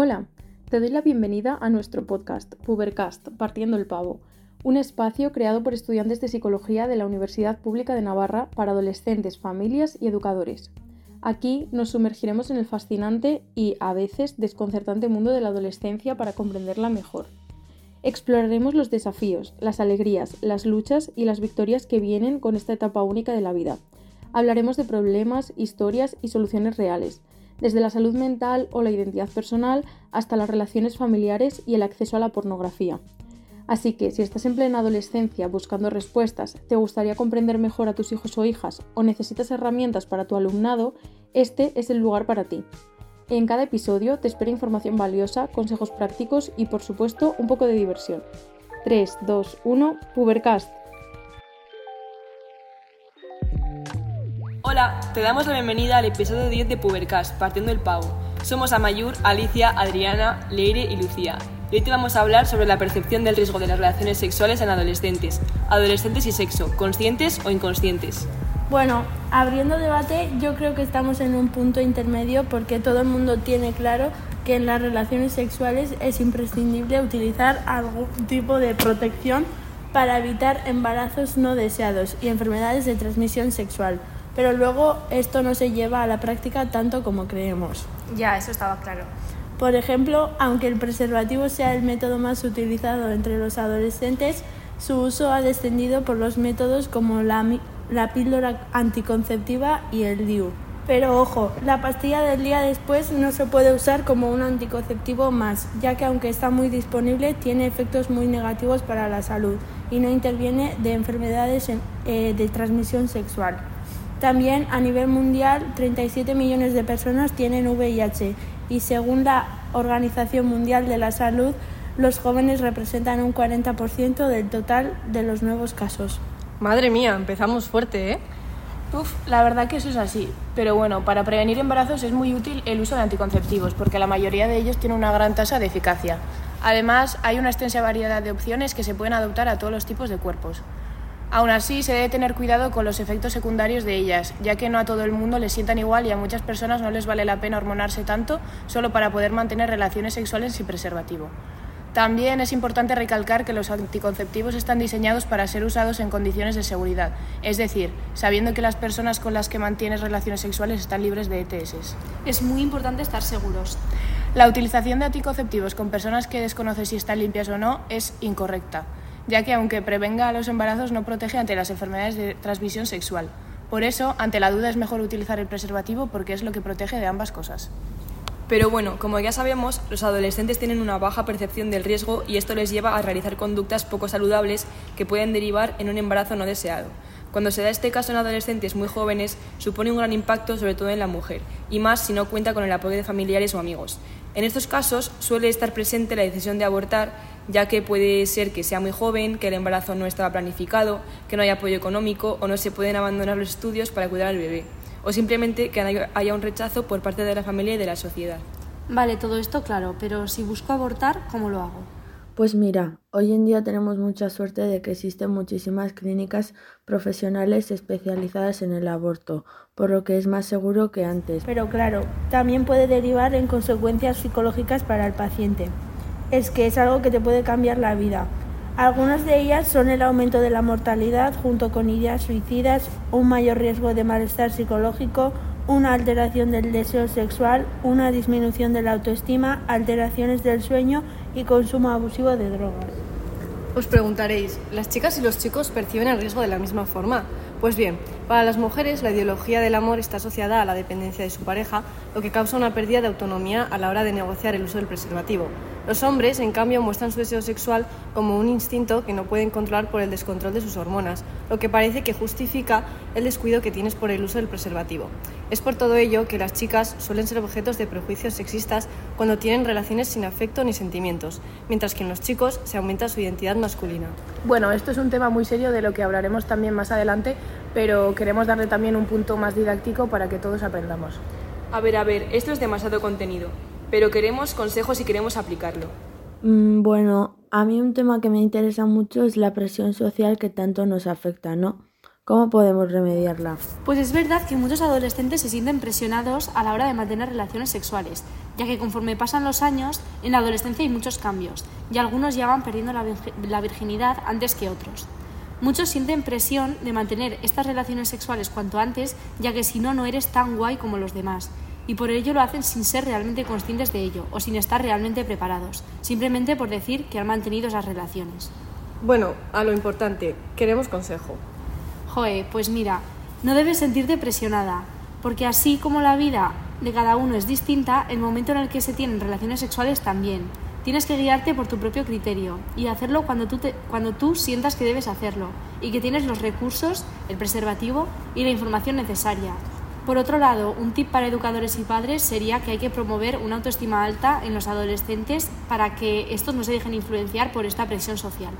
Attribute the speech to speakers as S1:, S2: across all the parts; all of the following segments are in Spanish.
S1: Hola, te doy la bienvenida a nuestro podcast, Pubercast, Partiendo el Pavo, un espacio creado por estudiantes de psicología de la Universidad Pública de Navarra para adolescentes, familias y educadores. Aquí nos sumergiremos en el fascinante y, a veces, desconcertante mundo de la adolescencia para comprenderla mejor. Exploraremos los desafíos, las alegrías, las luchas y las victorias que vienen con esta etapa única de la vida. Hablaremos de problemas, historias y soluciones reales, desde la salud mental o la identidad personal hasta las relaciones familiares y el acceso a la pornografía. Así que si estás en plena adolescencia buscando respuestas, te gustaría comprender mejor a tus hijos o hijas o necesitas herramientas para tu alumnado, este es el lugar para ti. En cada episodio te espera información valiosa, consejos prácticos y por supuesto un poco de diversión. 3, 2, 1, Pubercast.
S2: Hola, te damos la bienvenida al episodio 10 de Pubercast, Partiendo el Pavo. Somos Amayur, Alicia, Adriana, Leire y Lucía. Y hoy te vamos a hablar sobre la percepción del riesgo de las relaciones sexuales en adolescentes, adolescentes y sexo, conscientes o inconscientes.
S3: Bueno, abriendo debate, yo creo que estamos en un punto intermedio porque todo el mundo tiene claro que en las relaciones sexuales es imprescindible utilizar algún tipo de protección para evitar embarazos no deseados y enfermedades de transmisión sexual. Pero luego esto no se lleva a la práctica tanto como creemos.
S4: Ya, eso estaba claro.
S3: Por ejemplo, aunque el preservativo sea el método más utilizado entre los adolescentes, su uso ha descendido por los métodos como la la píldora anticonceptiva y el DIU. Pero ojo, la pastilla del día después no se puede usar como un anticonceptivo más, ya que aunque está muy disponible, tiene efectos muy negativos para la salud y no interviene de enfermedades eh, de transmisión sexual. También a nivel mundial, 37 millones de personas tienen VIH y según la Organización Mundial de la Salud, los jóvenes representan un 40% del total de los nuevos casos.
S2: Madre mía, empezamos fuerte, ¿eh?
S4: Uf, la verdad que eso es así. Pero bueno, para prevenir embarazos es muy útil el uso de anticonceptivos, porque la mayoría de ellos tiene una gran tasa de eficacia. Además, hay una extensa variedad de opciones que se pueden adoptar a todos los tipos de cuerpos. Aún así, se debe tener cuidado con los efectos secundarios de ellas, ya que no a todo el mundo les sientan igual y a muchas personas no les vale la pena hormonarse tanto solo para poder mantener relaciones sexuales sin preservativo. También es importante recalcar que los anticonceptivos están diseñados para ser usados en condiciones de seguridad, es decir, sabiendo que las personas con las que mantienes relaciones sexuales están libres de ETS.
S5: Es muy importante estar seguros.
S4: La utilización de anticonceptivos con personas que desconoces si están limpias o no es incorrecta, ya que aunque prevenga los embarazos no protege ante las enfermedades de transmisión sexual. Por eso, ante la duda es mejor utilizar el preservativo porque es lo que protege de ambas cosas.
S2: Pero bueno, como ya sabemos, los adolescentes tienen una baja percepción del riesgo y esto les lleva a realizar conductas poco saludables que pueden derivar en un embarazo no deseado. Cuando se da este caso en adolescentes muy jóvenes, supone un gran impacto sobre todo en la mujer, y más si no cuenta con el apoyo de familiares o amigos. En estos casos suele estar presente la decisión de abortar, ya que puede ser que sea muy joven, que el embarazo no estaba planificado, que no hay apoyo económico o no se pueden abandonar los estudios para cuidar al bebé o simplemente que haya un rechazo por parte de la familia y de la sociedad.
S5: Vale, todo esto claro, pero si busco abortar, ¿cómo lo hago?
S3: Pues mira, hoy en día tenemos mucha suerte de que existen muchísimas clínicas profesionales especializadas en el aborto, por lo que es más seguro que antes. Pero claro, también puede derivar en consecuencias psicológicas para el paciente. Es que es algo que te puede cambiar la vida. Algunas de ellas son el aumento de la mortalidad junto con ideas suicidas, un mayor riesgo de malestar psicológico, una alteración del deseo sexual, una disminución de la autoestima, alteraciones del sueño y consumo abusivo de drogas.
S2: Os preguntaréis, ¿las chicas y los chicos perciben el riesgo de la misma forma? Pues bien, para las mujeres la ideología del amor está asociada a la dependencia de su pareja, lo que causa una pérdida de autonomía a la hora de negociar el uso del preservativo. Los hombres, en cambio, muestran su deseo sexual como un instinto que no pueden controlar por el descontrol de sus hormonas, lo que parece que justifica el descuido que tienes por el uso del preservativo. Es por todo ello que las chicas suelen ser objetos de prejuicios sexistas cuando tienen relaciones sin afecto ni sentimientos, mientras que en los chicos se aumenta su identidad masculina.
S4: Bueno, esto es un tema muy serio de lo que hablaremos también más adelante, pero queremos darle también un punto más didáctico para que todos aprendamos.
S2: A ver, a ver, esto es demasiado contenido pero queremos consejos y queremos aplicarlo.
S3: Mm, bueno, a mí un tema que me interesa mucho es la presión social que tanto nos afecta, ¿no? ¿Cómo podemos remediarla?
S5: Pues es verdad que muchos adolescentes se sienten presionados a la hora de mantener relaciones sexuales, ya que conforme pasan los años, en la adolescencia hay muchos cambios, y algunos ya van perdiendo la virginidad antes que otros. Muchos sienten presión de mantener estas relaciones sexuales cuanto antes, ya que si no, no eres tan guay como los demás, y por ello lo hacen sin ser realmente conscientes de ello o sin estar realmente preparados, simplemente por decir que han mantenido esas relaciones.
S2: Bueno, a lo importante, queremos consejo.
S5: Joe, pues mira, no debes sentirte presionada, porque así como la vida de cada uno es distinta, el momento en el que se tienen relaciones sexuales también. Tienes que guiarte por tu propio criterio y hacerlo cuando tú, cuando tú sientas que debes hacerlo y que tienes los recursos, el preservativo y la información necesaria. Por otro lado, un tip para educadores y padres sería que hay que promover una autoestima alta en los adolescentes para que estos no se dejen influenciar por esta presión social.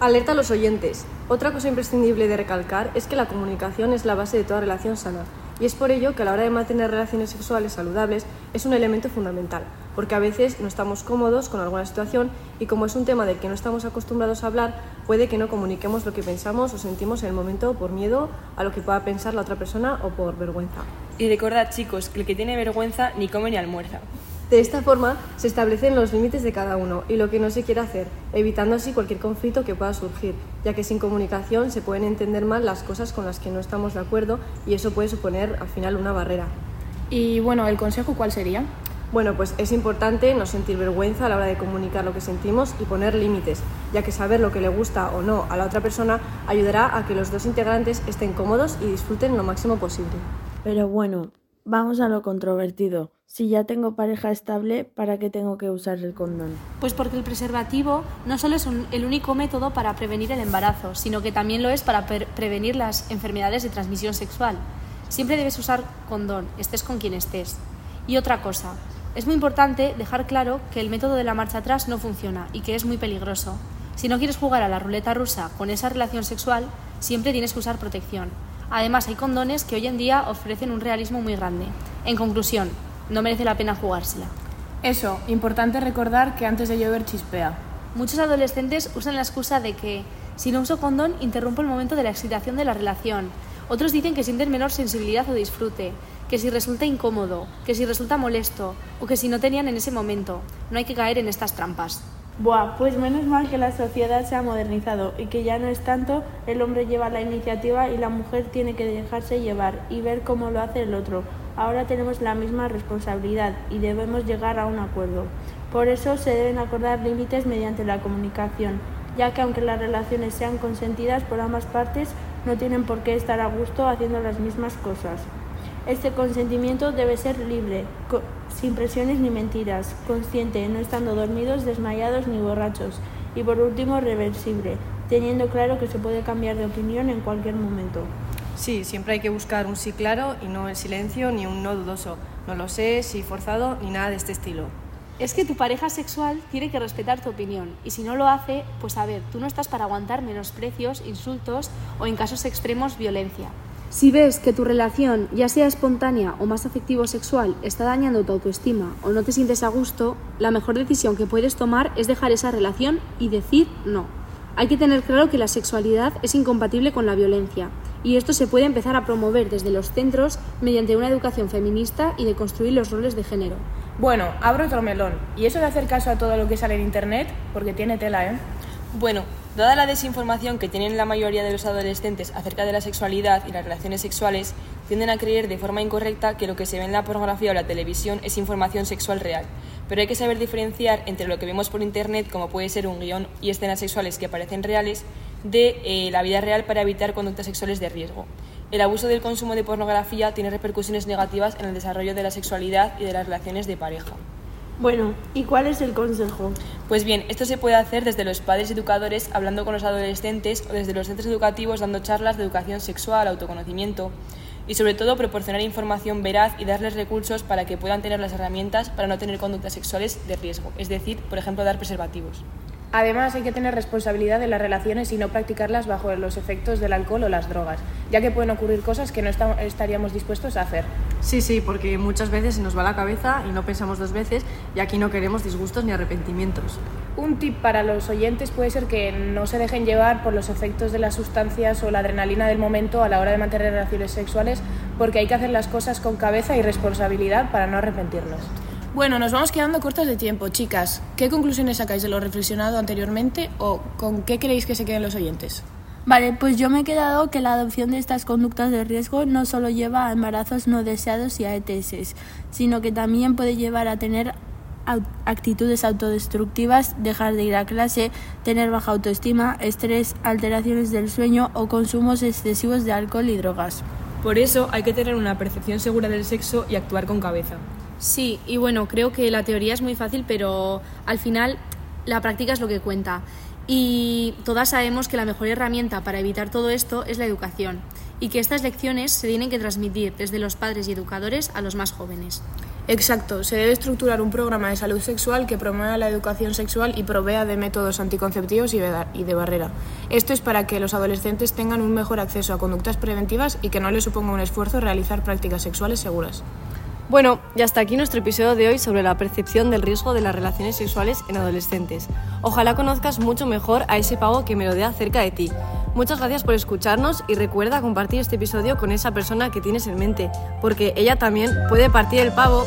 S2: Alerta a los oyentes. Otra cosa imprescindible de recalcar es que la comunicación es la base de toda relación sana y es por ello que a la hora de mantener relaciones sexuales saludables es un elemento fundamental, porque a veces no estamos cómodos con alguna situación y como es un tema del que no estamos acostumbrados a hablar, puede que no comuniquemos lo que pensamos o sentimos en el momento por miedo a lo que pueda pensar la otra persona o por vergüenza.
S6: Y recordad chicos que el que tiene vergüenza ni come ni almuerza.
S2: De esta forma se establecen los límites de cada uno y lo que no se quiere hacer, evitando así cualquier conflicto que pueda surgir, ya que sin comunicación se pueden entender mal las cosas con las que no estamos de acuerdo y eso puede suponer al final una barrera.
S4: Y bueno, ¿el consejo cuál sería?
S2: Bueno, pues es importante no sentir vergüenza a la hora de comunicar lo que sentimos y poner límites, ya que saber lo que le gusta o no a la otra persona ayudará a que los dos integrantes estén cómodos y disfruten lo máximo posible.
S3: Pero bueno, Vamos a lo controvertido. Si ya tengo pareja estable, ¿para qué tengo que usar el condón?
S5: Pues porque el preservativo no solo es el único método para prevenir el embarazo, sino que también lo es para prevenir las enfermedades de transmisión sexual. Siempre debes usar condón, estés con quien estés. Y otra cosa, es muy importante dejar claro que el método de la marcha atrás no funciona y que es muy peligroso. Si no quieres jugar a la ruleta rusa con esa relación sexual, siempre tienes que usar protección. Además, hay condones que hoy en día ofrecen un realismo muy grande. En conclusión, no merece la pena jugársela.
S4: Eso, importante recordar que antes de llover chispea.
S5: Muchos adolescentes usan la excusa de que si no uso condón interrumpo el momento de la excitación de la relación. Otros dicen que sienten menor sensibilidad o disfrute, que si resulta incómodo, que si resulta molesto o que si no tenían en ese momento. No hay que caer en estas trampas.
S3: Buah, pues menos mal que la sociedad se ha modernizado y que ya no es tanto el hombre lleva la iniciativa y la mujer tiene que dejarse llevar y ver cómo lo hace el otro. Ahora tenemos la misma responsabilidad y debemos llegar a un acuerdo. Por eso se deben acordar límites mediante la comunicación, ya que aunque las relaciones sean consentidas por ambas partes, no tienen por qué estar a gusto haciendo las mismas cosas. Este consentimiento debe ser libre, sin presiones ni mentiras, consciente, no estando dormidos, desmayados ni borrachos, y por último reversible, teniendo claro que se puede cambiar de opinión en cualquier momento.
S2: Sí, siempre hay que buscar un sí claro y no el silencio ni un no dudoso. No lo sé, sí forzado ni nada de este estilo.
S5: Es que tu pareja sexual tiene que respetar tu opinión y si no lo hace, pues a ver, tú no estás para aguantar menosprecios, insultos o en casos extremos violencia. Si ves que tu relación, ya sea espontánea o más afectivo-sexual, está dañando tu autoestima o no te sientes a gusto, la mejor decisión que puedes tomar es dejar esa relación y decir no. Hay que tener claro que la sexualidad es incompatible con la violencia y esto se puede empezar a promover desde los centros mediante una educación feminista y de construir los roles de género.
S4: Bueno, abro otro melón. ¿Y eso de hacer caso a todo lo que sale en Internet? Porque tiene tela, ¿eh?
S6: Bueno, dada la desinformación que tienen la mayoría de los adolescentes acerca de la sexualidad y las relaciones sexuales, tienden a creer de forma incorrecta que lo que se ve en la pornografía o la televisión es información sexual real. Pero hay que saber diferenciar entre lo que vemos por Internet, como puede ser un guion y escenas sexuales que parecen reales, de eh, la vida real para evitar conductas sexuales de riesgo. El abuso del consumo de pornografía tiene repercusiones negativas en el desarrollo de la sexualidad y de las relaciones de pareja.
S3: Bueno, ¿y cuál es el consejo?
S6: Pues bien, esto se puede hacer desde los padres educadores hablando con los adolescentes o desde los centros educativos dando charlas de educación sexual, autoconocimiento y sobre todo proporcionar información veraz y darles recursos para que puedan tener las herramientas para no tener conductas sexuales de riesgo, es decir, por ejemplo, dar preservativos.
S4: Además, hay que tener responsabilidad de las relaciones y no practicarlas bajo los efectos del alcohol o las drogas, ya que pueden ocurrir cosas que no estaríamos dispuestos a hacer.
S2: Sí, sí, porque muchas veces se nos va la cabeza y no pensamos dos veces y aquí no queremos disgustos ni arrepentimientos.
S4: Un tip para los oyentes puede ser que no se dejen llevar por los efectos de las sustancias o la adrenalina del momento a la hora de mantener relaciones sexuales, porque hay que hacer las cosas con cabeza y responsabilidad para no arrepentirnos. Bueno, nos vamos quedando cortas de tiempo, chicas. ¿Qué conclusiones sacáis de lo reflexionado anteriormente o con qué creéis que se queden los oyentes?
S3: Vale, pues yo me he quedado que la adopción de estas conductas de riesgo no solo lleva a embarazos no deseados y a ETS, sino que también puede llevar a tener actitudes autodestructivas, dejar de ir a clase, tener baja autoestima, estrés, alteraciones del sueño o consumos excesivos de alcohol y drogas.
S6: Por eso hay que tener una percepción segura del sexo y actuar con cabeza.
S5: Sí, y bueno, creo que la teoría es muy fácil, pero al final la práctica es lo que cuenta. Y todas sabemos que la mejor herramienta para evitar todo esto es la educación y que estas lecciones se tienen que transmitir desde los padres y educadores a los más jóvenes.
S4: Exacto, se debe estructurar un programa de salud sexual que promueva la educación sexual y provea de métodos anticonceptivos y de barrera. Esto es para que los adolescentes tengan un mejor acceso a conductas preventivas y que no les suponga un esfuerzo realizar prácticas sexuales seguras.
S2: Bueno, y hasta aquí nuestro episodio de hoy sobre la percepción del riesgo de las relaciones sexuales en adolescentes. Ojalá conozcas mucho mejor a ese pavo que me rodea cerca de ti. Muchas gracias por escucharnos y recuerda compartir este episodio con esa persona que tienes en mente, porque ella también puede partir el pavo